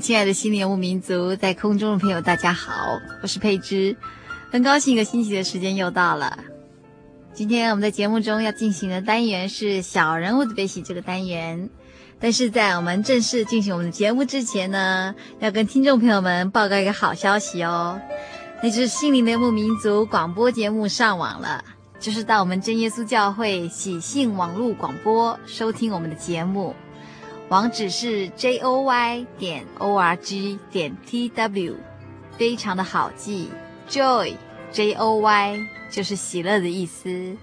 亲爱的心灵牧民族，在空中的朋友，大家好，我是佩芝，很高兴一个星期的时间又到了。今天我们在节目中要进行的单元是小人物的悲喜这个单元，但是在我们正式进行我们的节目之前呢，要跟听众朋友们报告一个好消息哦，那就是心灵游牧民族广播节目上网了，就是到我们真耶稣教会喜信网络广播收听我们的节目。网址是 j o y 点 o r g 点 t w，非常的好记，joy j o y 就是喜乐的意思。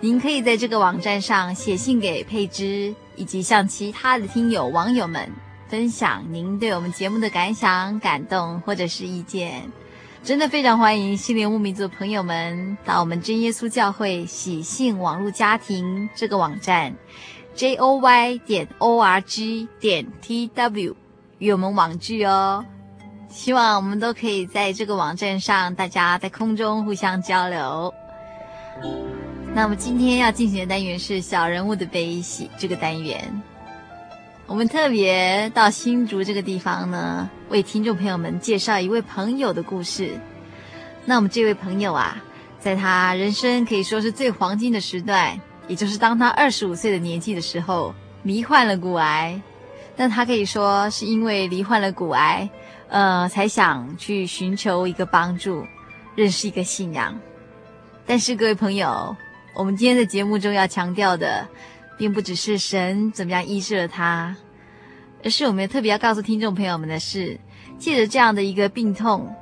您可以在这个网站上写信给佩芝，以及向其他的听友网友们分享您对我们节目的感想、感动或者是意见。真的非常欢迎心灵游牧民族朋友们到我们真耶稣教会喜信网络家庭这个网站。J o y 点 o r g 点 t w 与我们网聚哦，希望我们都可以在这个网站上，大家在空中互相交流。那么今天要进行的单元是小人物的悲喜这个单元，我们特别到新竹这个地方呢，为听众朋友们介绍一位朋友的故事。那我们这位朋友啊，在他人生可以说是最黄金的时段。也就是当他二十五岁的年纪的时候，罹患了骨癌，但他可以说是因为罹患了骨癌，呃，才想去寻求一个帮助，认识一个信仰。但是各位朋友，我们今天的节目中要强调的，并不只是神怎么样医治了他，而是我们特别要告诉听众朋友们的是，借着这样的一个病痛，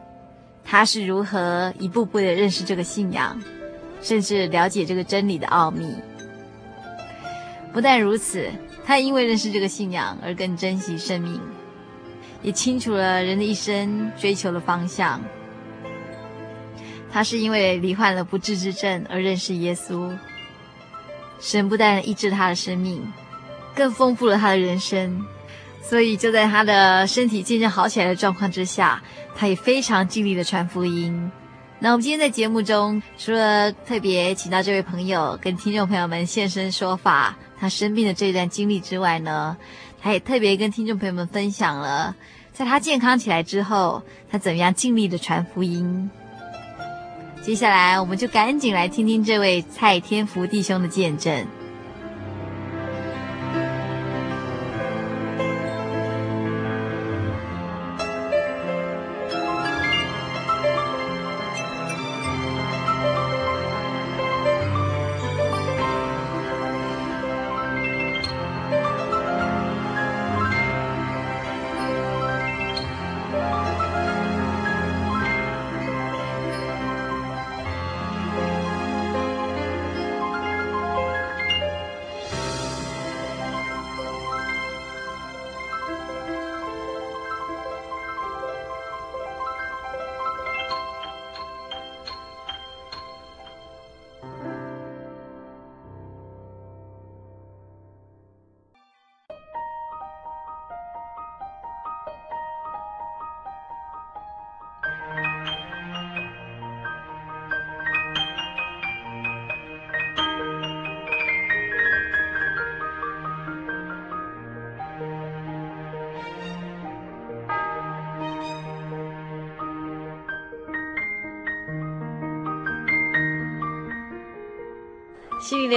他是如何一步步的认识这个信仰，甚至了解这个真理的奥秘。不但如此，他也因为认识这个信仰而更珍惜生命，也清楚了人的一生追求的方向。他是因为罹患了不治之症而认识耶稣，神不但医治他的生命，更丰富了他的人生。所以就在他的身体渐渐好起来的状况之下，他也非常尽力的传福音。那我们今天在节目中，除了特别请到这位朋友跟听众朋友们现身说法，他生病的这段经历之外呢，他也特别跟听众朋友们分享了，在他健康起来之后，他怎么样尽力的传福音。接下来，我们就赶紧来听听这位蔡天福弟兄的见证。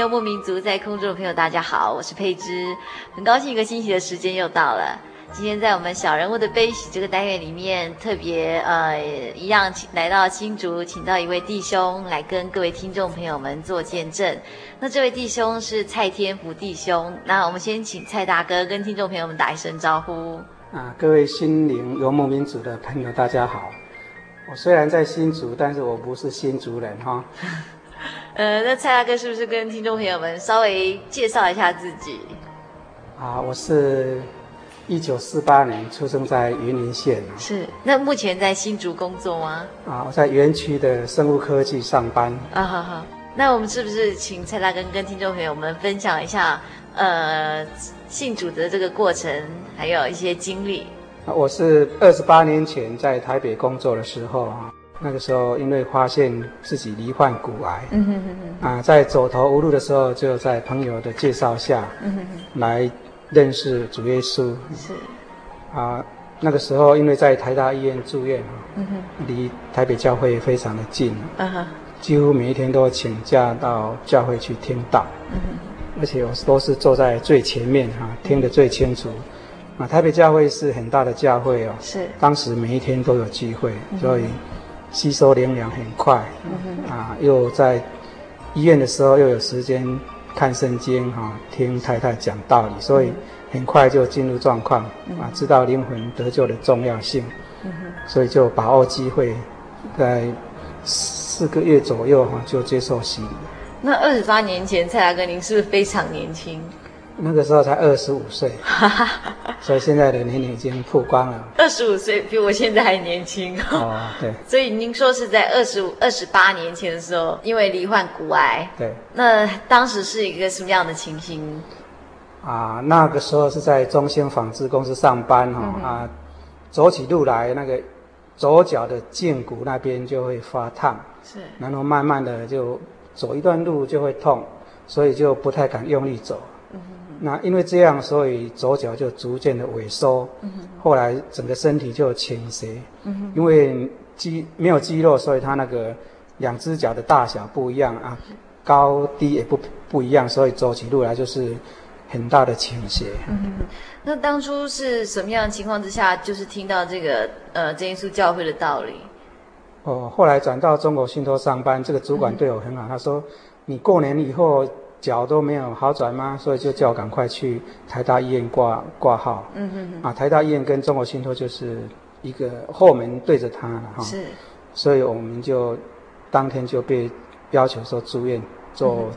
游牧民族，在空中的朋友，大家好，我是佩芝，很高兴一个星期的时间又到了。今天在我们小人物的悲喜这个单元里面，特别呃一样请来到新竹，请到一位弟兄来跟各位听众朋友们做见证。那这位弟兄是蔡天福弟兄，那我们先请蔡大哥跟听众朋友们打一声招呼。啊，各位心灵游牧民族的朋友，大家好。我虽然在新竹，但是我不是新竹人哈。呃，那蔡大哥是不是跟听众朋友们稍微介绍一下自己？啊，我是。一九四八年出生在云林县，是。那目前在新竹工作吗？啊，我在园区的生物科技上班。啊，好好。那我们是不是请蔡大哥跟听众朋友们分享一下，呃，信主的这个过程，还有一些经历？啊，我是二十八年前在台北工作的时候啊，那个时候因为发现自己罹患骨癌，嗯哼哼哼，啊，在走投无路的时候，就在朋友的介绍下，嗯哼哼，来。认识主耶稣。是。啊，那个时候因为在台大医院住院啊，嗯哼，离台北教会非常的近，啊哈，几乎每一天都请假到教会去听道，嗯哼，而且我都是坐在最前面哈，听得最清楚，啊，台北教会是很大的教会哦，是，当时每一天都有聚会，所以吸收灵粮很快，嗯，啊，又在医院的时候又有时间。看圣经哈，听太太讲道理，所以很快就进入状况啊，知道灵魂得救的重要性，所以就把握机会，在四个月左右哈就接受洗礼。那二十八年前，蔡大哥您是不是非常年轻？那个时候才二十五岁，所以现在的年龄已经曝光了。二十五岁比我现在还年轻哦，对。所以您说是在二十五、二十八年前的时候，因为罹患骨癌。对。那当时是一个什么样的情形？啊，那个时候是在中兴纺织公司上班哈、嗯、啊，走起路来那个左脚的胫骨那边就会发烫，是。然后慢慢的就走一段路就会痛，所以就不太敢用力走。那因为这样，所以左脚就逐渐的萎缩，嗯、后来整个身体就倾斜。嗯、因为肌没有肌肉，所以它那个两只脚的大小不一样啊，高低也不不一样，所以走起路来就是很大的倾斜。嗯、那当初是什么样的情况之下，就是听到这个呃真耶稣教会的道理？哦，后来转到中国信托上班，这个主管对我很好，嗯、他说你过年以后。脚都没有好转吗？所以就叫我赶快去台大医院挂挂号。嗯嗯嗯。啊，台大医院跟中国信托就是一个后门对着他了哈。是。所以我们就当天就被要求说住院做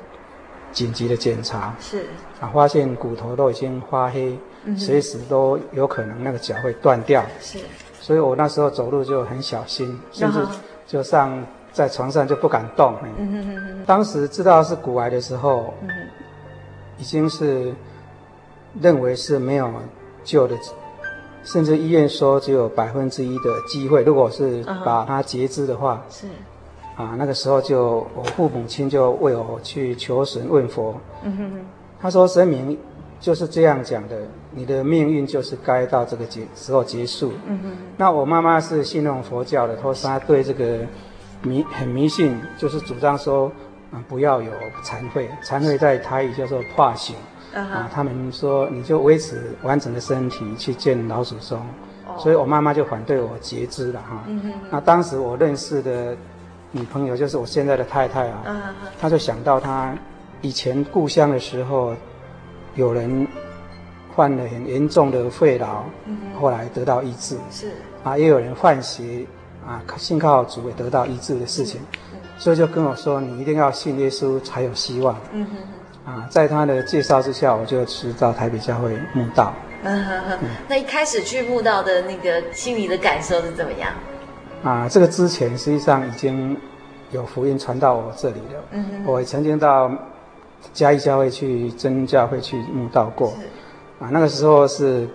紧急的检查。是。啊，发现骨头都已经发黑，嗯、随时都有可能那个脚会断掉。是。所以我那时候走路就很小心，甚至就上。在床上就不敢动。嗯哼哼哼。当时知道是骨癌的时候，嗯、已经是认为是没有救的，甚至医院说只有百分之一的机会。如果是把它截肢的话，是、嗯、啊，那个时候就我父母亲就为我去求神问佛。嗯哼哼。他说神明就是这样讲的，你的命运就是该到这个结时候结束。嗯哼。那我妈妈是信奉佛教的，她说她对这个。迷很迷信，就是主张说，啊，不要有残废。残废在台语叫做化形，uh -huh. 啊，他们说你就维持完整的身体去见老祖宗，oh. 所以我妈妈就反对我截肢了哈。Uh. 那当时我认识的女朋友就是我现在的太太啊，uh -huh. 她就想到她以前故乡的时候，有人患了很严重的肺痨，uh. 后来得到医治，是啊，也有人患邪。啊，信靠主也得到医治的事情，所以就跟我说，你一定要信耶稣才有希望。嗯哼，啊，在他的介绍之下，我就去到台北教会慕道。嗯哼哼，那一开始去慕道的那个心里的感受是怎么样？啊，这个之前实际上已经有福音传到我这里了。嗯哼，我曾经到嘉义教会去真教会去慕道过。啊，那个时候是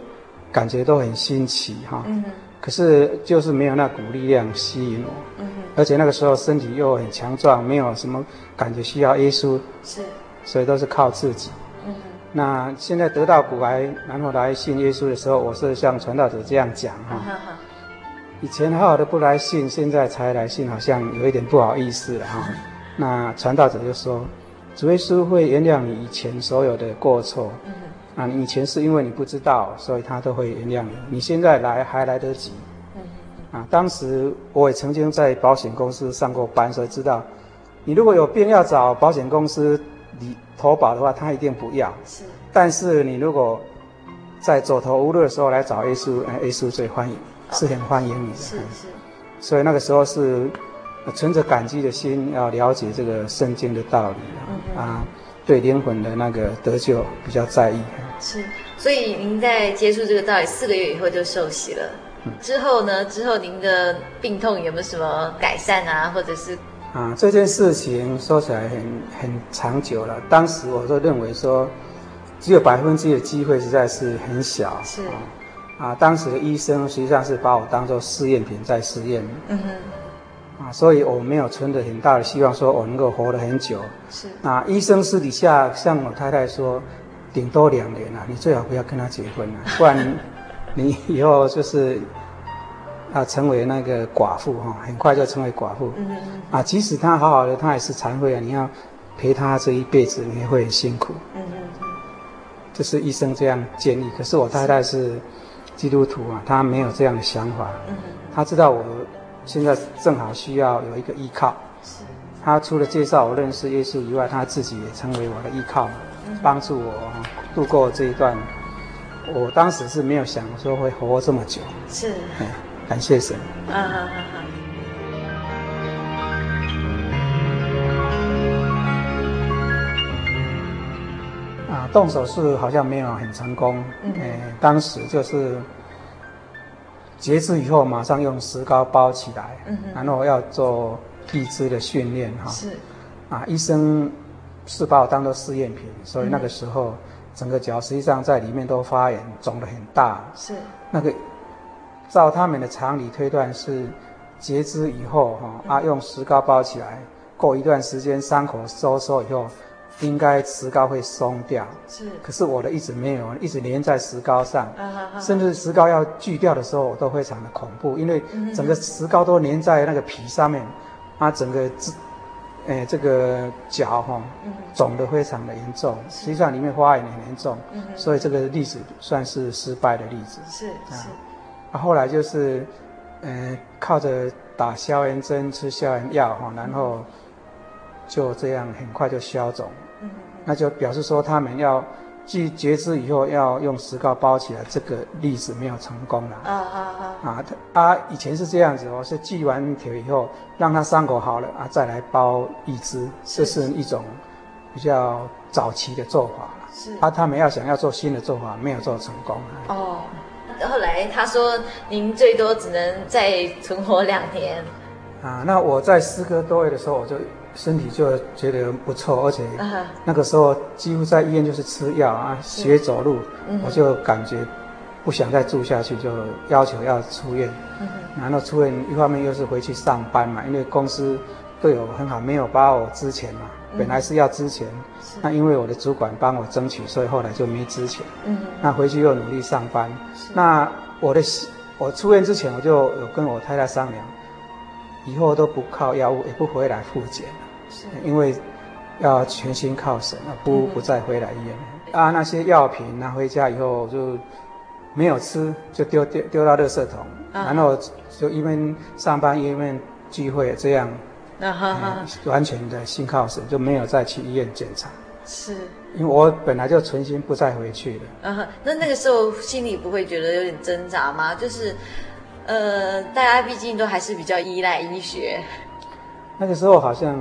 感觉都很新奇哈。嗯哼。可是就是没有那股力量吸引我，嗯，而且那个时候身体又很强壮，没有什么感觉需要耶稣，是，所以都是靠自己。嗯，那现在得到骨癌，然后来信耶稣的时候，我是像传道者这样讲哈，以前好好的不来信，现在才来信，好像有一点不好意思了哈。那传道者就说，主耶稣会原谅你以前所有的过错。啊，你以前是因为你不知道，所以他都会原谅你。你现在来还来得及。嗯。啊，当时我也曾经在保险公司上过班，所以知道，你如果有病要找保险公司你投保的话，他一定不要。是。但是你如果在走投无路的时候来找耶稣，哎，耶稣最欢迎，是很欢迎你的。是是。所以那个时候是。存着感激的心，要了解这个圣经的道理啊，嗯、啊，对灵魂的那个得救比较在意。是，所以您在接触这个道理四个月以后就受洗了。嗯、之后呢？之后您的病痛有没有什么改善啊？或者是？啊，这件事情说起来很很长久了。当时我都认为说，只有百分之一的机会实在是很小。是。啊，当时的医生实际上是把我当做试验品在试验。嗯哼。啊，所以我没有存着很大的希望，说我能够活得很久。是。啊医生私底下向我太太说，顶多两年啊，你最好不要跟他结婚啊，不然你以后就是啊成为那个寡妇哈，很快就成为寡妇。嗯嗯嗯。啊，即使他好好的，他也是残废啊，你要陪他这一辈子，你也会很辛苦。嗯嗯嗯。这是医生这样建议，可是我太太是基督徒啊，她没有这样的想法。嗯嗯。她知道我。现在正好需要有一个依靠，是。她除了介绍我认识耶稣以外，她自己也成为我的依靠，帮助我度过这一段。我当时是没有想说会活这么久，是。感谢神。啊动手术好像没有很成功。嗯。哎，当时就是。截肢以后，马上用石膏包起来，嗯、然后要做义肢的训练哈。是，啊，医生是把我当做试验品，所以那个时候整个脚实际上在里面都发炎，肿得很大。是，那个照他们的常理推断是截肢以后哈，嗯、啊，用石膏包起来，过一段时间伤口收缩以后。应该石膏会松掉，是。可是我的一直没有，一直粘在石膏上，甚至石膏要锯掉的时候，我都非常的恐怖，因为整个石膏都粘在那个皮上面，啊，整个肢，哎，这个脚哈，肿得非常的严重，实际上里面发炎很严重，嗯、所以这个例子算是失败的例子。是是。啊，后来就是，嗯、呃，靠着打消炎针、吃消炎药哈，然后就这样很快就消肿。那就表示说，他们要锯截肢以后要用石膏包起来，这个例子没有成功了。啊啊啊！啊，他啊，以前是这样子哦，是锯完腿以后，让他伤口好了啊，再来包义肢，这是一种比较早期的做法。是。啊，他们要想要做新的做法，没有做成功。哦，后来他说，您最多只能再存活两年。啊，那我在四个多月的时候，我就。身体就觉得不错，而且那个时候几乎在医院就是吃药啊，学走路，我就感觉不想再住下去，就要求要出院。然后出院一方面又是回去上班嘛，因为公司对我很好，没有把我之前嘛，本来是要资遣，那因为我的主管帮我争取，所以后来就没支钱。那回去又努力上班。那我的我出院之前，我就有跟我太太商量。以后都不靠药物，也不回来复检因为要全心靠神啊，不不再回来医院。嗯、啊，那些药品拿回家以后就没有吃，就丢丢丢到垃圾桶，啊、然后就一边上班一边聚会，这样，啊哈哈、嗯，完全的心靠神，就没有再去医院检查。是，因为我本来就存心不再回去了。啊，那那个时候心里不会觉得有点挣扎吗？就是。呃，大家毕竟都还是比较依赖医学。那个时候好像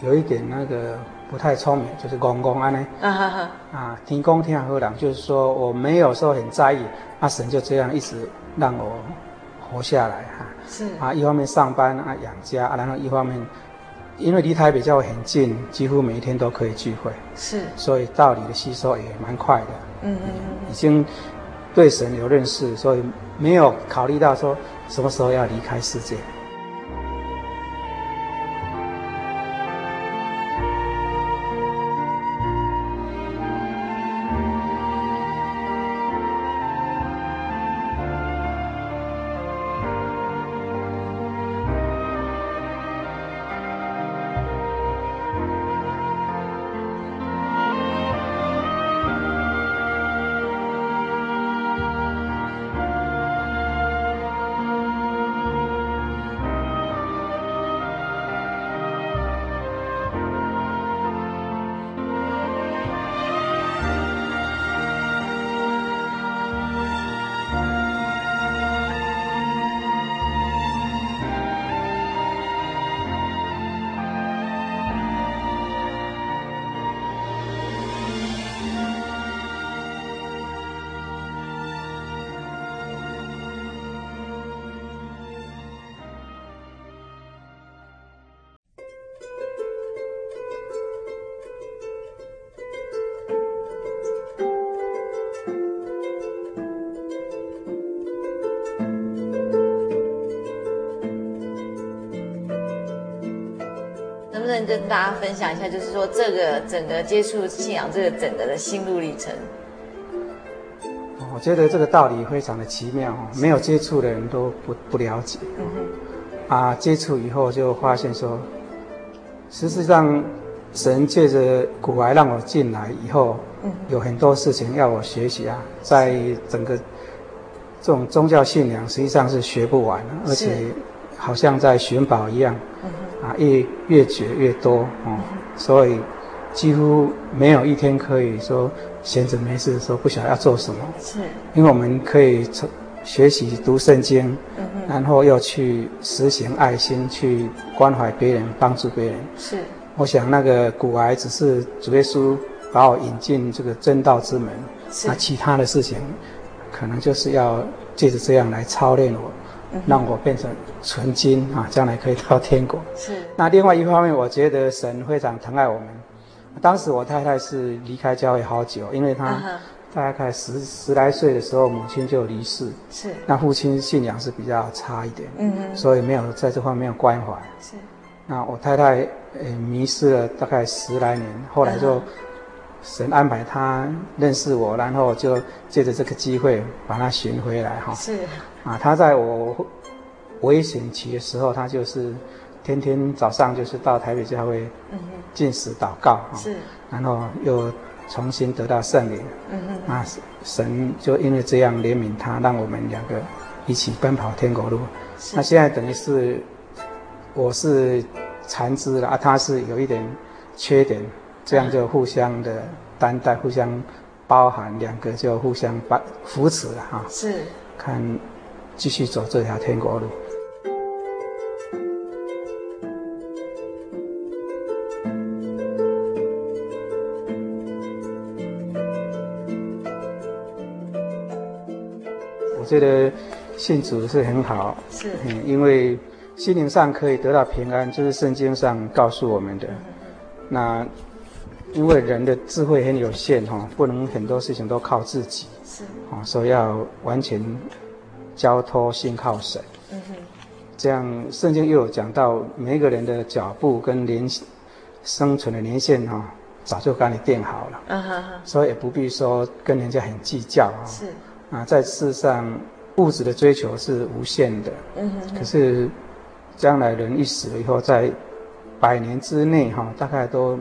有一点那个不太聪明，就是公公安呢。啊哈哈。啊，天公天和人，就是说我没有说很在意，阿、啊、神就这样一直让我活下来哈。是。啊，一方面上班啊养家啊，然后一方面因为离台北教会很近，几乎每一天都可以聚会。是。所以道理的吸收也蛮快的。嗯嗯嗯。已经对神有认识，所以。没有考虑到说什么时候要离开世界。分享一下，就是说这个整个接触信仰这个整个的心路历程？我觉得这个道理非常的奇妙，没有接触的人都不不了解。嗯。啊，接触以后就发现说，实际上神借着古来让我进来以后，嗯，有很多事情要我学习啊，在整个这种宗教信仰实际上是学不完，而且好像在寻宝一样。啊，越越掘越多，哦，所以几乎没有一天可以说。闲着没事的时候不晓得要做什么，是，因为我们可以从学习读圣经，然后又去实行爱心，去关怀别人，帮助别人。是，我想那个骨癌只是主耶稣把我引进这个正道之门，是，那其他的事情，可能就是要借着这样来操练我，嗯、让我变成纯金啊，将来可以到天国。是，那另外一方面，我觉得神非常疼爱我们。当时我太太是离开教会好久，因为她大概十十来岁的时候，母亲就离世。是。那父亲信仰是比较差一点，嗯嗯，所以没有在这方面关怀。是。那我太太呃迷失了大概十来年，后来就神安排她认识我，然后就借着这个机会把她寻回来哈。是。啊，他在我危险期的时候，他就是。天天早上就是到台北教会，进食祷告是，然后又重新得到圣灵，嗯嗯，那神就因为这样怜悯他，让我们两个一起奔跑天国路。那现在等于是我是残肢了啊，他是有一点缺点，这样就互相的担待，互相包含，两个就互相把扶持了哈。是，看继续走这条天国路。我觉得信主是很好，是，嗯，因为心灵上可以得到平安，就是圣经上告诉我们的。那因为人的智慧很有限哈，不能很多事情都靠自己，是，啊，所以要完全交托信靠神。嗯哼，这样圣经又有讲到，每一个人的脚步跟年生存的年限哈，早就给你定好了。嗯哼哼，所以也不必说跟人家很计较啊。是。啊，在世上，物质的追求是无限的。嗯哼，哼。可是，将来人一死了以后，在百年之内，哈，大概都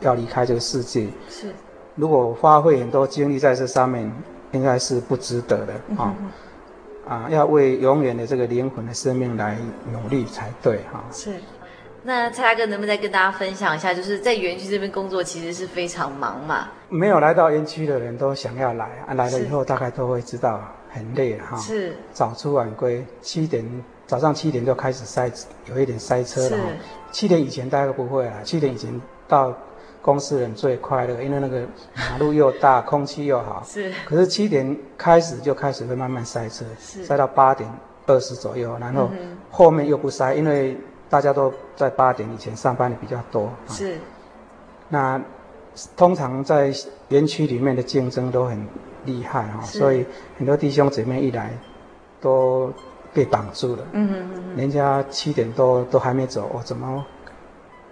要离开这个世界。是。如果花费很多精力在这上面，应该是不值得的。啊、嗯。啊，要为永远的这个灵魂的生命来努力才对。哈。是。那蔡大哥能不能再跟大家分享一下，就是在园区这边工作其实是非常忙嘛？没有来到园区的人都想要来啊，来了以后大概都会知道很累哈。是。早出晚归，七点早上七点就开始塞，有一点塞车了。是。七点以前大家都不会啊，七点以前到公司人最快乐，因为那个马路又大，空气又好。是。可是七点开始就开始会慢慢塞车，塞到八点二十左右，然后后面又不塞，因为。大家都在八点以前上班的比较多，是。那通常在园区里面的竞争都很厉害哈，所以很多弟兄姐妹一来都被绑住了。嗯嗯嗯。人家七点多都还没走，我怎么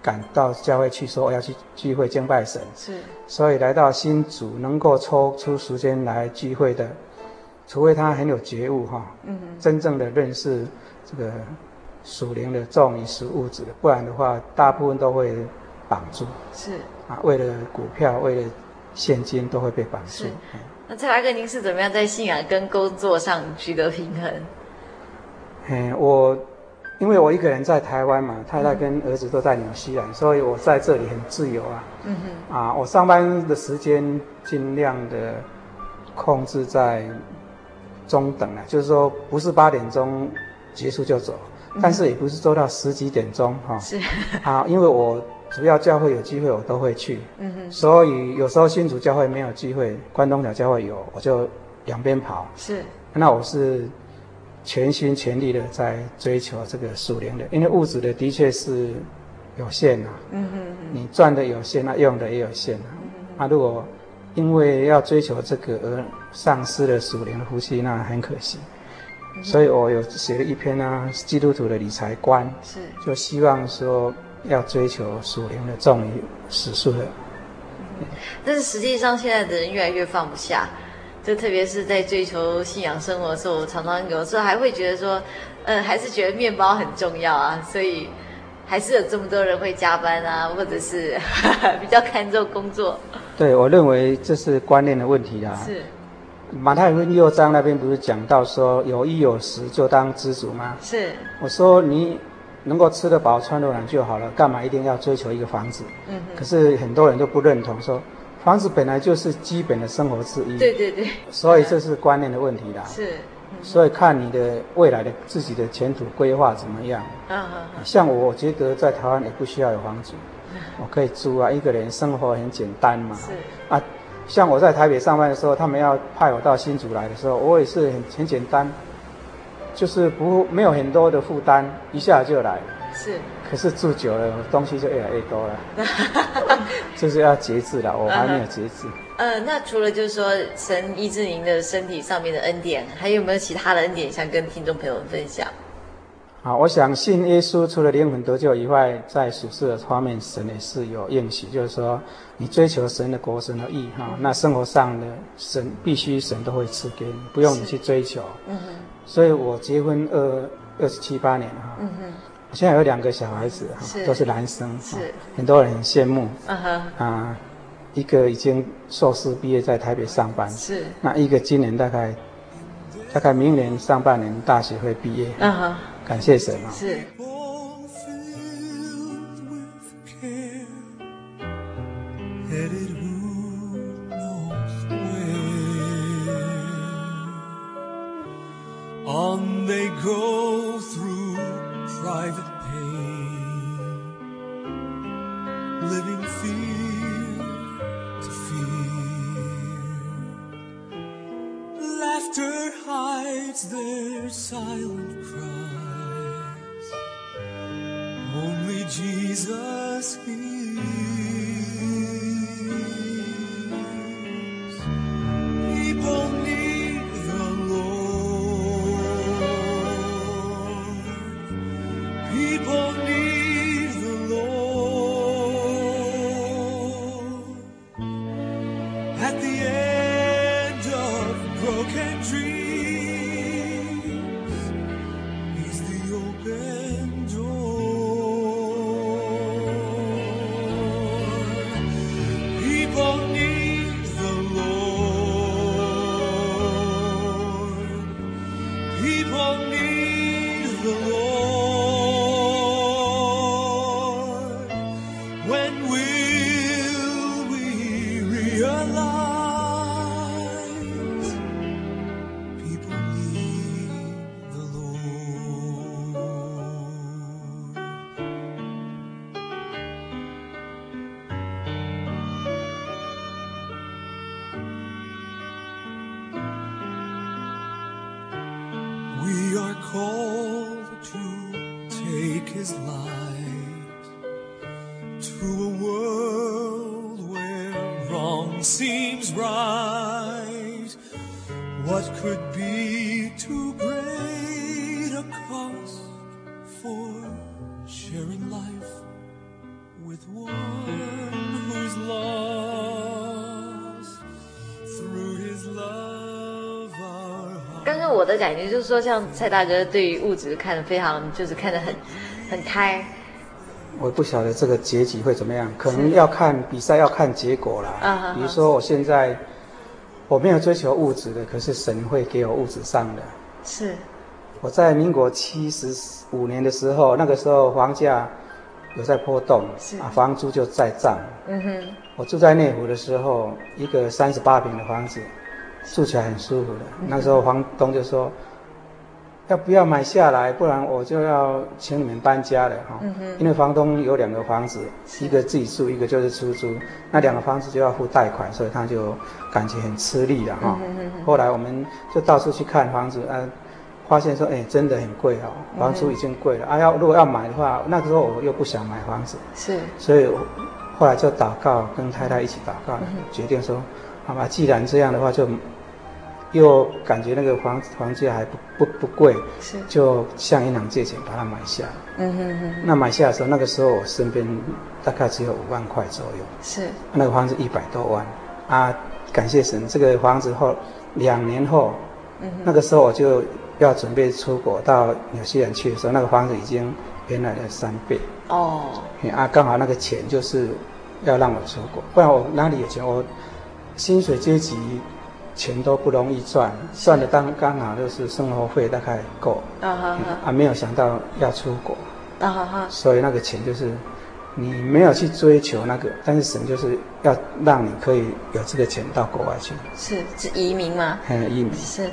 赶到教会去说我要去聚会敬拜神？是。所以来到新竹能够抽出时间来聚会的，除非他很有觉悟哈，嗯，真正的认识这个。属灵的重于属物质的，不然的话，大部分都会绑住。是啊，为了股票，为了现金，都会被绑住。嗯、那蔡大哥，您是怎么样在信仰跟工作上取得平衡？嗯，我因为我一个人在台湾嘛，太太跟儿子都在纽西兰，嗯、所以我在这里很自由啊。嗯哼。啊，我上班的时间尽量的控制在中等啊，就是说不是八点钟结束就走。但是也不是做到十几点钟哈，是 啊，因为我主要教会有机会我都会去，嗯哼，所以有时候新竹教会没有机会，关东角教会有，我就两边跑，是，那我是全心全力的在追求这个属灵的，因为物质的的确是有限呐，嗯哼，你赚的有限，那用的也有限啊，那如果因为要追求这个而丧失了属灵的呼吸，那很可惜。所以我有写了一篇呢、啊，基督徒的理财观，是。就希望说要追求属灵的重于世俗的。但是实际上，现在的人越来越放不下，就特别是在追求信仰生活的时候，我常常有时候还会觉得说，嗯，还是觉得面包很重要啊，所以还是有这么多人会加班啊，或者是 比较看重工作。对，我认为这是观念的问题啊。是。马太福音六章那边不是讲到说，有衣有食就当知足吗？是。我说你。能够吃得饱、穿得暖就好了，干嘛一定要追求一个房子？嗯。可是很多人都不认同，说房子本来就是基本的生活之一。对对对。所以这是观念的问题啦。是。所以看你的未来的自己的前途规划怎么样？嗯哼。像我，我觉得在台湾也不需要有房子，我可以租啊，一个人生活很简单嘛。是。啊，像我在台北上班的时候，他们要派我到新竹来的时候，我也是很很简单。就是不没有很多的负担，一下就来。是。可是住久了，东西就越来越多了。就是要节制了，我还没有节制。呃、uh，huh. uh, 那除了就是说神医治您的身体上面的恩典，还有没有其他的恩典想跟听众朋友们分享？好，我想信耶稣除了灵魂得救以外，在属世的方面，神也是有应许，就是说你追求神的国、神的义哈，那生活上的神必须神都会赐给你，不用你去追求。嗯哼。所以我结婚二二十七八年哈。嗯哼。我现在有两个小孩子哈，都是男生。是。很多人很羡慕。嗯哼。啊，一个已经硕士毕业在台北上班。是。那一个今年大概，大概明年上半年大学会毕业。嗯哼。感谢神啊！是。their silent cries. Only Jesus hears. People need the Lord. People need the Lord. At the end of broken dreams. 感觉就是说，像蔡大哥对于物质看得非常，就是看得很很开。我不晓得这个结局会怎么样，可能要看比赛，要看结果啦。啊，比如说我现在我没有追求物质的，可是神会给我物质上的。是。我在民国七十五年的时候，那个时候房价有在波动，啊，房租就在涨。嗯哼。我住在内湖的时候，一个三十八平的房子。住起来很舒服的。那时候房东就说：“要不要买下来？不然我就要请你们搬家了。”哈，因为房东有两个房子，一个自己住，一个就是出租。那两个房子就要付贷款，所以他就感觉很吃力了哈。后来我们就到处去看房子，啊，发现说：“哎，真的很贵哦，房租已经贵了。啊，要如果要买的话，那时候我又不想买房子，是，所以后来就祷告，跟太太一起祷告，决定说。”好吧，既然这样的话就，又感觉那个房房价还不不不贵，是，就向银行借钱把它买下。嗯哼哼。那买下的时候，那个时候我身边大概只有五万块左右。是。那个房子一百多万啊！感谢神，这个房子后两年后，嗯，那个时候我就要准备出国到纽西兰去的时候，那个房子已经原来的三倍。哦。啊，刚好那个钱就是要让我出国，不然我哪里有钱？我薪水阶级。钱都不容易赚，赚的当刚好就是生活费大概够，啊哈哈，啊没有想到要出国，啊哈哈，所以那个钱就是你没有去追求那个，但是神就是要让你可以有这个钱到国外去，是是移民吗？嗯，移民是。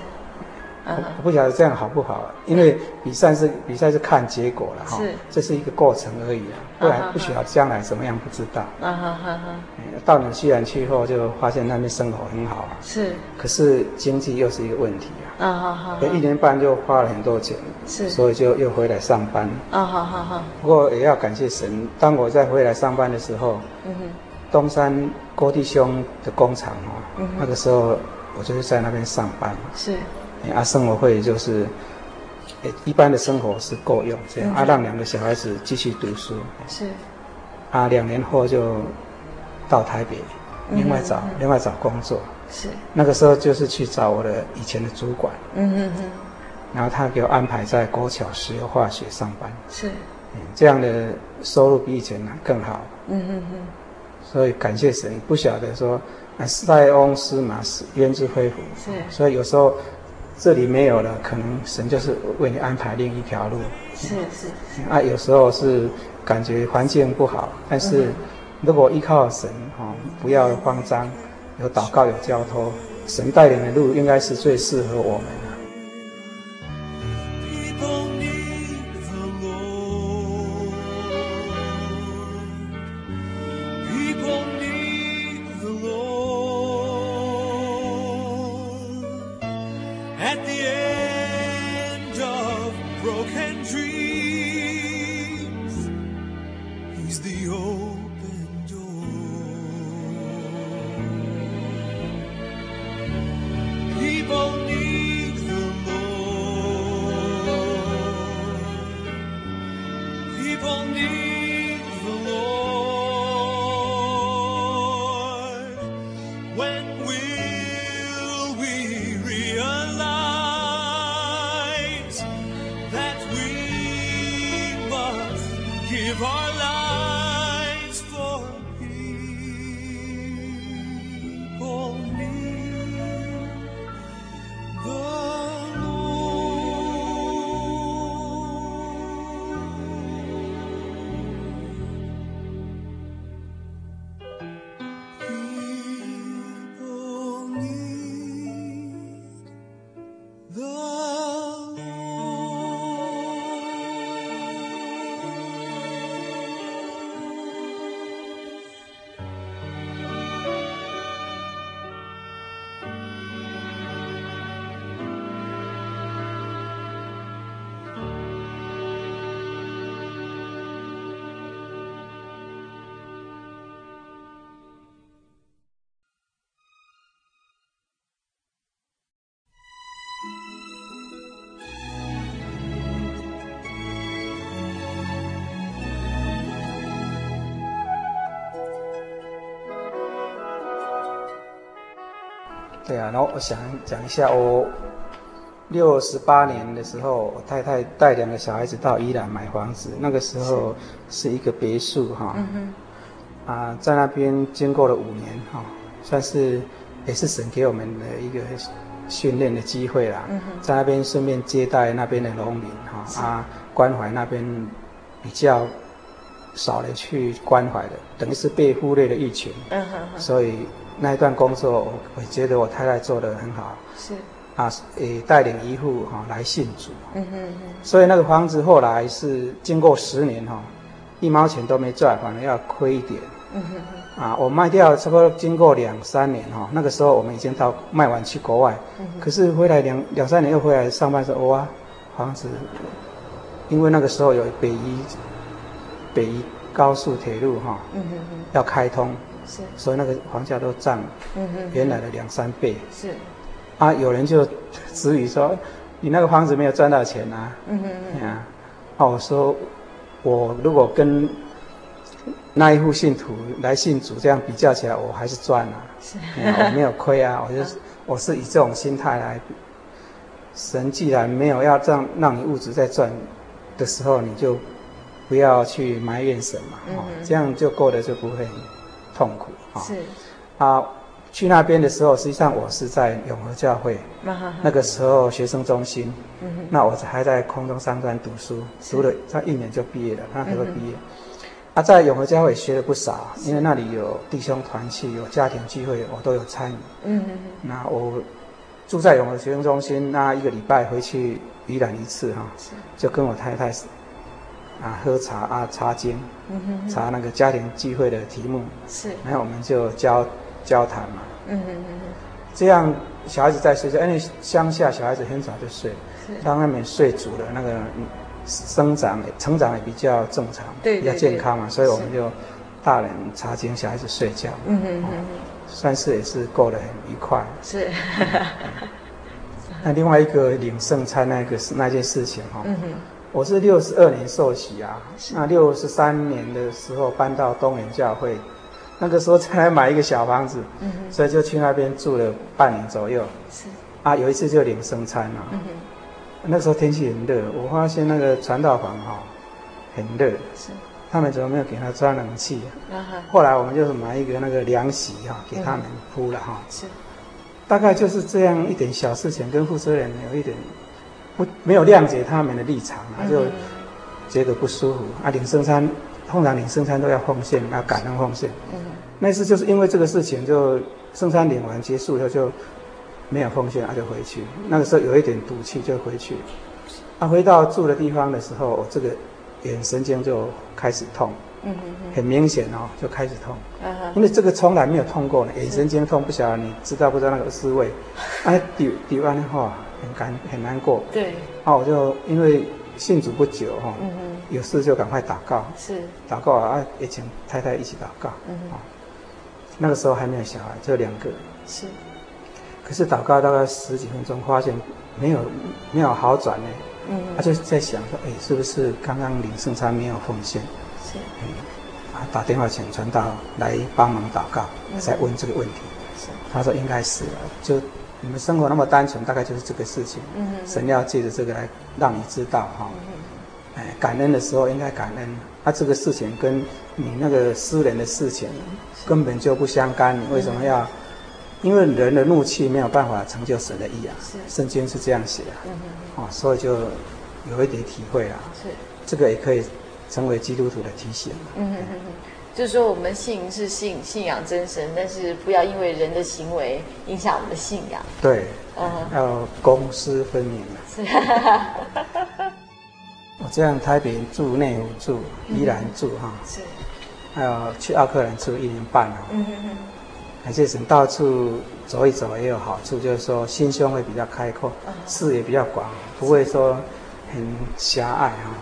我不晓得这样好不好，因为比赛是比赛是看结果了哈，这是一个过程而已啊，不然不晓得将来怎么样不知道。啊哈哈。到纽西兰去后就发现那边生活很好，啊是，可是经济又是一个问题啊。啊哈哈。一年半就花了很多钱，是，所以就又回来上班。啊哈哈。不过也要感谢神，当我再回来上班的时候，嗯哼，东山郭弟兄的工厂哦，那个时候我就是在那边上班。是。啊，生活费就是，一般的生活是够用这样。嗯、啊，让两个小孩子继续读书。是。啊，两年后就到台北，另外找、嗯、另外找工作。是。那个时候就是去找我的以前的主管。嗯嗯嗯。然后他给我安排在国桥石油化学上班。是。嗯，这样的收入比以前更好。嗯嗯嗯。所以感谢神，不晓得说，啊，塞翁失马，焉知非福。是。所以有时候。这里没有了，可能神就是为你安排另一条路。是是是。啊，有时候是感觉环境不好，但是如果依靠神，哈，不要慌张，有祷告有交托，神带领的路应该是最适合我们。The 对啊，然后我想讲一下，我六十八年的时候，我太太带两个小孩子到宜兰买房子，那个时候是。一个别墅哈，嗯哼，啊，在那边经过了五年哈，算是也是神给我们的一个训练的机会啦，在那边顺便接待那边的农民哈，啊，关怀那边比较少的去关怀的，等于是被忽略的一群，嗯哼，所以。那一段工作，我我觉得我太太做得很好，是。啊，也带领一户哈来信主，嗯哼嗯哼，所以那个房子后来是经过十年哈，一毛钱都没赚，反而要亏一点，嗯哼嗯，啊，我卖掉差不多经过两三年哈，那个时候我们已经到卖完去国外，可是回来两两三年又回来上班时候，哇，房子，因为那个时候有北宜北宜高速铁路哈，嗯哼嗯，要开通。是，所以那个房价都涨，嗯哼，原来的两三倍。是，啊，有人就质疑说，你那个房子没有赚到钱啊？嗯哼嗯。啊，我说，我如果跟那一户信徒来信主这样比较起来，我还是赚了。是。我没有亏啊，我就是我是以这种心态来。神既然没有要让让你物质在赚的时候，你就不要去埋怨神嘛，嗯、这样就过得就不会很痛苦啊。是啊，去那边的时候，实际上我是在永和教会，嗯、那个时候学生中心，嗯、那我还在空中商专读书，读了差一年就毕业了，那时候毕业。啊，在永和教会学了不少，因为那里有弟兄团契，有家庭聚会，我都有参与。嗯嗯，那我。住在永和学生中心，那一个礼拜回去宜兰一次哈，就跟我太太啊喝茶啊查经，嗯哼哼，查那个家庭聚会的题目，是，然后我们就交交谈嘛，嗯哼哼，这样小孩子在睡觉，因为乡下小孩子很早就睡，当他们睡足了，那个生长成长也比较正常，对，比较健康嘛，所以我们就大人查经，小孩子睡觉，嗯哼哼。算是也是过得很愉快。是。那另外一个领圣餐那个是那件事情哈，嗯哼，我是六十二年受洗啊，那六十三年的时候搬到东园教会，那个时候才来买一个小房子，所以就去那边住了半年左右。是。啊，有一次就领生餐啊，嗯，那时候天气很热，我发现那个传道房哈很热。是。他们怎么没有给他装冷气？啊后来我们就是买一个那个凉席哈，给他们铺了哈。是，大概就是这样一点小事情，跟负责人有一点不没有谅解他们的立场啊，就觉得不舒服啊。领圣餐，通常领圣餐都要奉献，要感恩奉献。嗯。那次就是因为这个事情，就圣餐领完结束以后就没有奉献，啊就回去。那个时候有一点赌气，就回去。啊，回到住的地方的时候，我这个。眼神经就开始痛，嗯很明显哦，就开始痛，嗯哼，因为这个从来没有痛过呢，眼神经痛不晓得你知道不知道那个滋味，哎，丢丢完的话很难很难过，对，啊，我就因为信主不久哈，嗯哼，有事就赶快祷告，是，祷告啊，也请太太一起祷告，嗯哼，那个时候还没有小孩，就两个，是，可是祷告大概十几分钟，发现没有没有好转呢。嗯，他就在想说，哎，是不是刚刚领圣餐没有奉献？是，嗯，啊，打电话请传道来帮忙祷告，再问这个问题。是，他说应该是了，就你们生活那么单纯，大概就是这个事情。嗯，神要借着这个来让你知道哈，哎，感恩的时候应该感恩。他这个事情跟你那个私人的事情根本就不相干，你为什么要？因为人的怒气没有办法成就神的意啊，是。圣经是这样写啊，嗯嗯，哦，所以就有一点体会啊，是。这个也可以成为基督徒的提醒。嗯哼哼哼，就是说我们信是信信仰真神，但是不要因为人的行为影响我们的信仰。对，嗯，要公私分明啊。是，我这样台北住、内湖住、宜兰住哈，是，还有去奥克兰住一年半了。嗯哼哼。感谢神，到处走一走也有好处，就是说心胸会比较开阔，视野比较广，不会说很狭隘哈。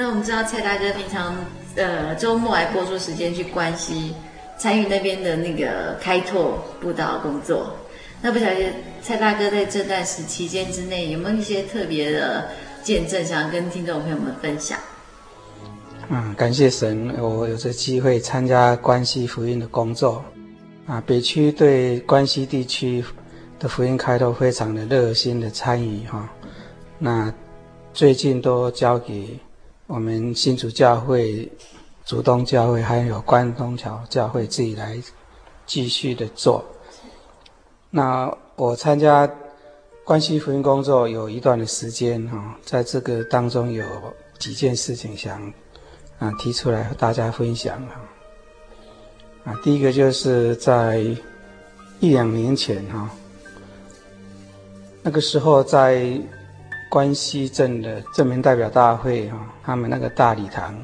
那我们知道蔡大哥平常呃周末还播出时间去关西参与那边的那个开拓布道工作。那不晓得蔡大哥在这段时期间之内有没有一些特别的见证，想要跟听众朋友们分享？嗯，感谢神，我有这机会参加关西福音的工作。啊，北区对关西地区的福音开拓非常的热心的参与哈。那最近都交给。我们新竹教会、竹东教会还有关东桥教会自己来继续的做。那我参加关西福音工作有一段的时间哈，在这个当中有几件事情想啊提出来和大家分享啊。啊，第一个就是在一两年前哈，那个时候在关西镇的镇民代表大会哈，他们那个大礼堂，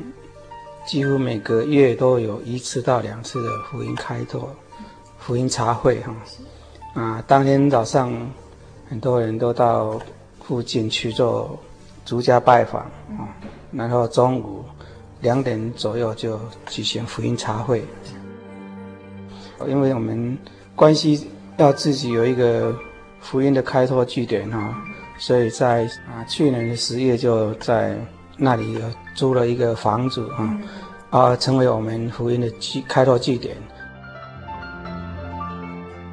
几乎每个月都有一次到两次的福音开拓、福音茶会哈。啊，当天早上很多人都到附近去做逐家拜访啊，然后中午两点左右就举行福音茶会。因为我们关系要自己有一个福音的开拓据点哈，所以在啊去年的十月就在那里租了一个房子啊，啊成为我们福音的据开拓据点。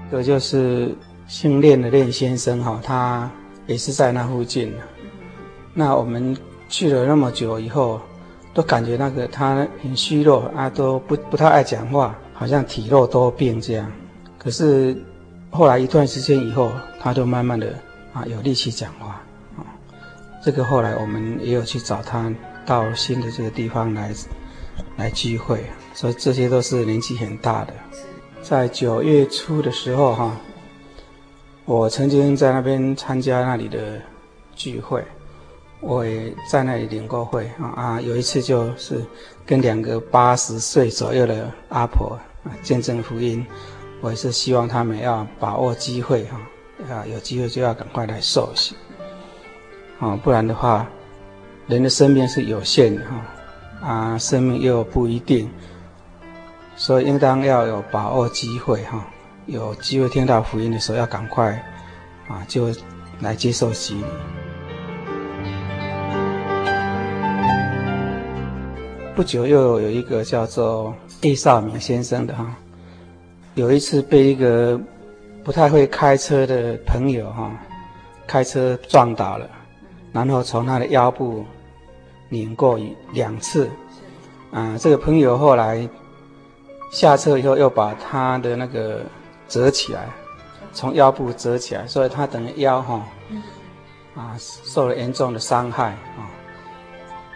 这个就是姓练的练先生哈，他也是在那附近。那我们去了那么久以后，都感觉那个他很虚弱啊，都不不太爱讲话。好像体弱多病这样，可是后来一段时间以后，他就慢慢的啊有力气讲话啊。这个后来我们也有去找他到新的这个地方来来聚会，所以这些都是年纪很大的。在九月初的时候哈，我曾经在那边参加那里的聚会，我也在那里领过会啊啊，有一次就是。跟两个八十岁左右的阿婆啊见证福音，我也是希望他们要把握机会哈，啊有机会就要赶快来受洗，啊不然的话，人的生命是有限的哈，啊生命又不一定，所以应当要有把握机会哈，有机会听到福音的时候要赶快啊就来接受洗礼。不久又有一个叫做叶少明先生的哈，有一次被一个不太会开车的朋友哈，开车撞倒了，然后从他的腰部拧过两次，啊，这个朋友后来下车以后又把他的那个折起来，从腰部折起来，所以他等于腰哈，啊，受了严重的伤害啊。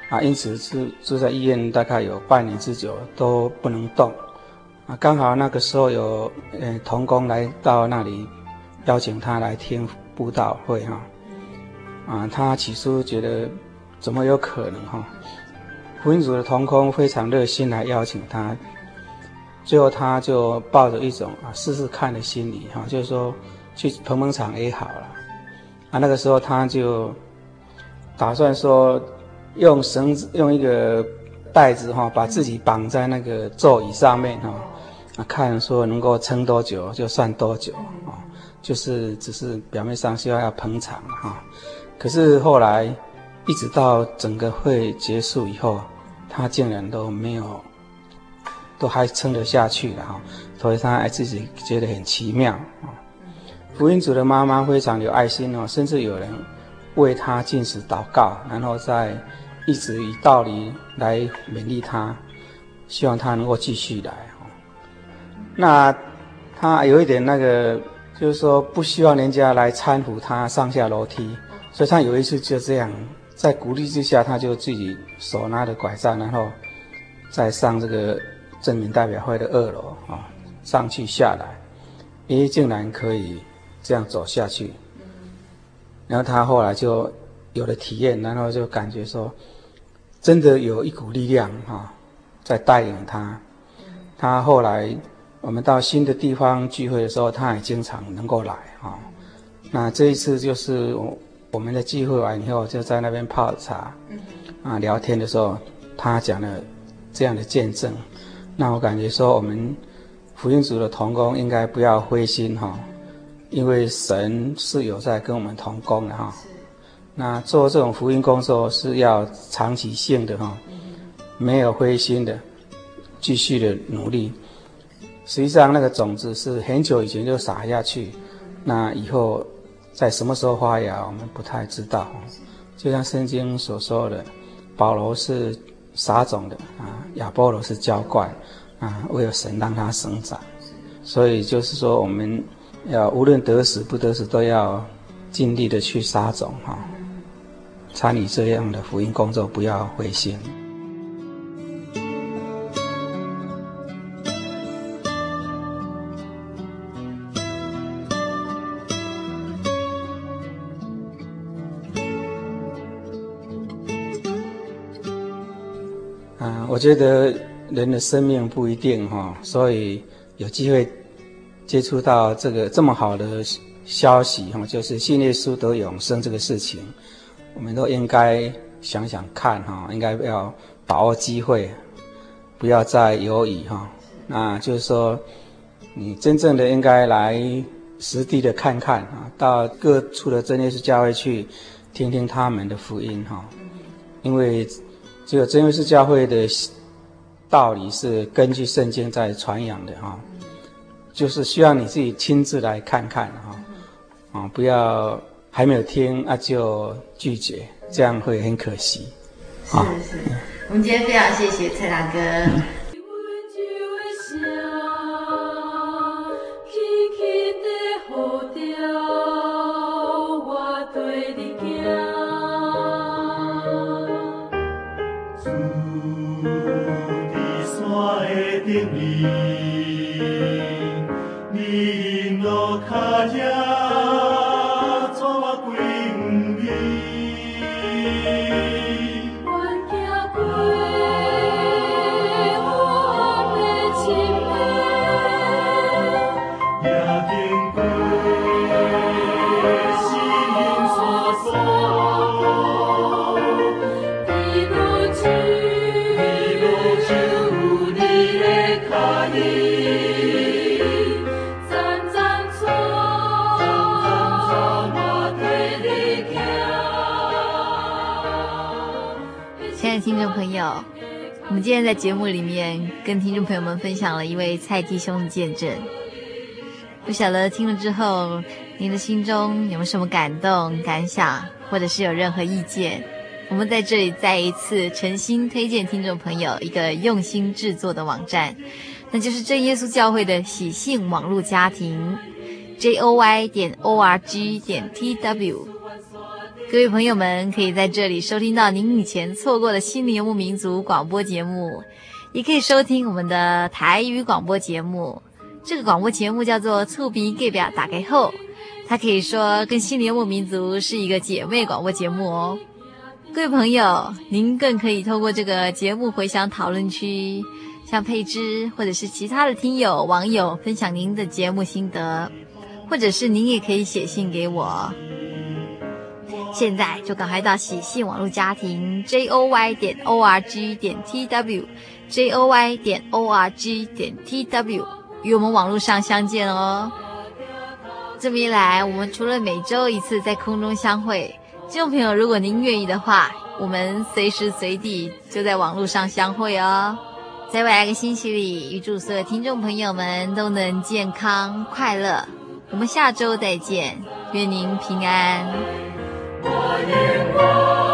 啊，因此住住在医院，大概有半年之久都不能动。啊，刚好那个时候有呃童工来到那里，邀请他来听布道会哈。啊，啊他起初觉得怎么有可能哈？福音组的同工非常热心来邀请他，最后他就抱着一种啊试试看的心理哈，就是说去捧捧场也好了。啊，那个时候他就打算说。用绳子，用一个袋子哈，把自己绑在那个座椅上面哈，啊，看说能够撑多久就算多久啊，就是只是表面上需要要捧场哈，可是后来一直到整个会结束以后，他竟然都没有，都还撑得下去了哈，所以他还自己觉得很奇妙啊。福音组的妈妈非常有爱心哦，甚至有人为他进食祷告，然后在。一直以道理来勉励他，希望他能够继续来。那他有一点那个，就是说不希望人家来搀扶他上下楼梯，所以他有一次就这样，在鼓励之下，他就自己手拿着拐杖，然后再上这个镇民代表会的二楼啊，上去下来，咦，竟然可以这样走下去。然后他后来就有了体验，然后就感觉说。真的有一股力量哈，在带领他。他后来我们到新的地方聚会的时候，他也经常能够来哈。那这一次就是我我们的聚会完以后，就在那边泡茶，啊聊天的时候，他讲了这样的见证。那我感觉说，我们福音组的同工应该不要灰心哈，因为神是有在跟我们同工的哈。那做这种福音工作是要长期性的哈，没有灰心的，继续的努力。实际上那个种子是很久以前就撒下去，那以后在什么时候发芽，我们不太知道。就像圣经所说的，保罗是撒种的啊，亚波罗是浇灌啊，为了神让它生长。所以就是说，我们要无论得死不得死，都要尽力的去撒种哈。参与这样的福音工作，不要灰心。我觉得人的生命不一定哈，所以有机会接触到这个这么好的消息哈，就是信耶稣得永生这个事情，我们都应该想想看哈，应该要把握机会，不要再犹豫哈。那就是说，你真正的应该来实地的看看啊，到各处的真耶稣教会去听听他们的福音哈，因为。这个真耶稣教会的道理是根据圣经在传扬的哈，就是需要你自己亲自来看看哈，啊，不要还没有听啊就拒绝，这样会很可惜。是是，我们今天非常谢谢蔡大哥。嗯今天在节目里面跟听众朋友们分享了一位蔡弟兄的见证，不晓得听了之后，您的心中有没有什么感动、感想，或者是有任何意见？我们在这里再一次诚心推荐听众朋友一个用心制作的网站，那就是真耶稣教会的喜信网络家庭，joy 点 org 点 tw。各位朋友们可以在这里收听到您以前错过的心灵游牧民族广播节目，也可以收听我们的台语广播节目。这个广播节目叫做“厝边隔壁大家好”，它可以说跟心灵游牧民族是一个姐妹广播节目哦。各位朋友，您更可以透过这个节目回响讨论区，向佩芝或者是其他的听友网友分享您的节目心得，或者是您也可以写信给我。现在就赶快到喜信网络家庭 j o y 点 o r g 点 t w j o y 点 o r g 点 t w 与我们网络上相见哦。这么一来，我们除了每周一次在空中相会，听众朋友，如果您愿意的话，我们随时随地就在网络上相会哦。在未来一个星期里，预祝所有听众朋友们都能健康快乐。我们下周再见，愿您平安。我眼光。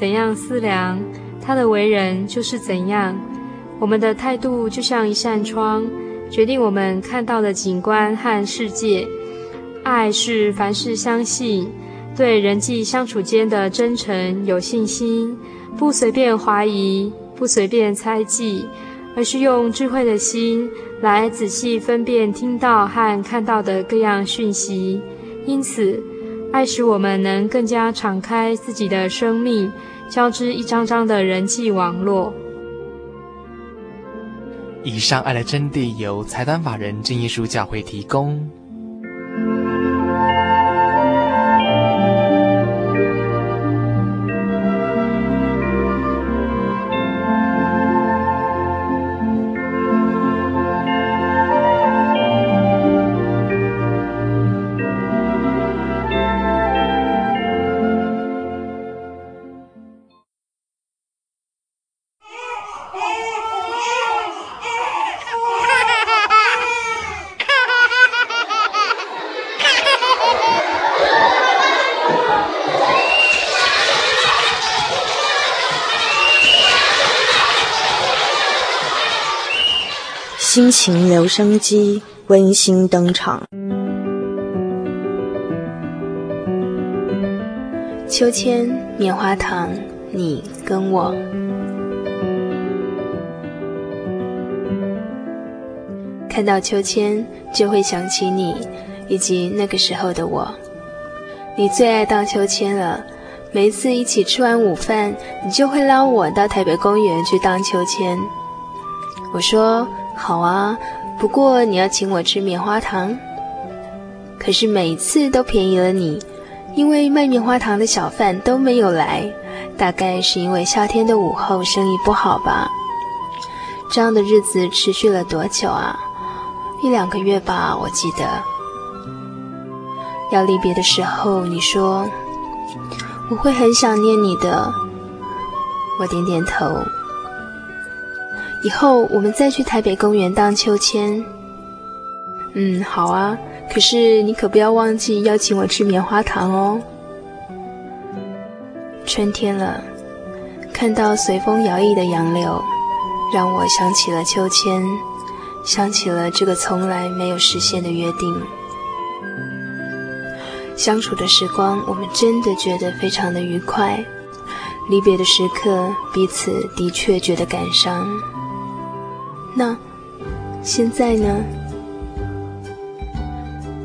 怎样思量，他的为人就是怎样。我们的态度就像一扇窗，决定我们看到的景观和世界。爱是凡事相信，对人际相处间的真诚有信心，不随便怀疑，不随便猜忌，而是用智慧的心来仔细分辨听到和看到的各样讯息。因此，爱使我们能更加敞开自己的生命，交织一张张的人际网络。以上爱的真谛由财团法人正一书教会提供。情留声机温馨登场。秋千、棉花糖，你跟我。看到秋千，就会想起你，以及那个时候的我。你最爱荡秋千了，每一次一起吃完午饭，你就会拉我到台北公园去荡秋千。我说。好啊，不过你要请我吃棉花糖。可是每次都便宜了你，因为卖棉花糖的小贩都没有来，大概是因为夏天的午后生意不好吧。这样的日子持续了多久啊？一两个月吧，我记得。要离别的时候，你说我会很想念你的。我点点头。以后我们再去台北公园荡秋千。嗯，好啊。可是你可不要忘记邀请我吃棉花糖哦。春天了，看到随风摇曳的杨柳，让我想起了秋千，想起了这个从来没有实现的约定。相处的时光，我们真的觉得非常的愉快。离别的时刻，彼此的确觉得感伤。那现在呢？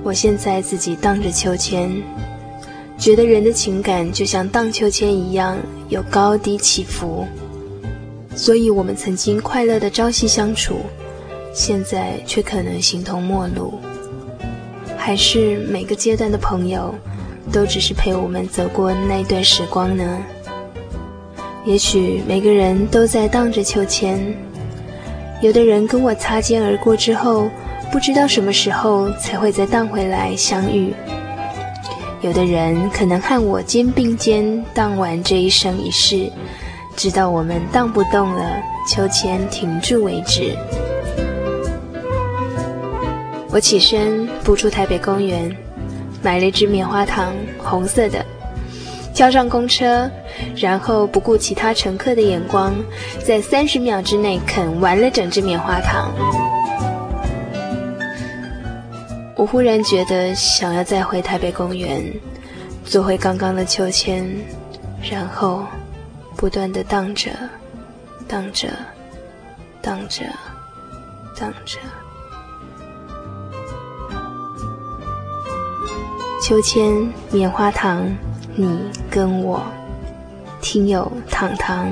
我现在自己荡着秋千，觉得人的情感就像荡秋千一样，有高低起伏。所以，我们曾经快乐的朝夕相处，现在却可能形同陌路。还是每个阶段的朋友，都只是陪我们走过那段时光呢？也许每个人都在荡着秋千。有的人跟我擦肩而过之后，不知道什么时候才会再荡回来相遇。有的人可能和我肩并肩荡完这一生一世，直到我们荡不动了，秋千停住为止。我起身步出台北公园，买了一支棉花糖，红色的。叫上公车，然后不顾其他乘客的眼光，在三十秒之内啃完了整只棉花糖。我忽然觉得想要再回台北公园，坐回刚刚的秋千，然后不断地荡着，荡着，荡着，荡着。秋千，棉花糖。你跟我，听友糖糖。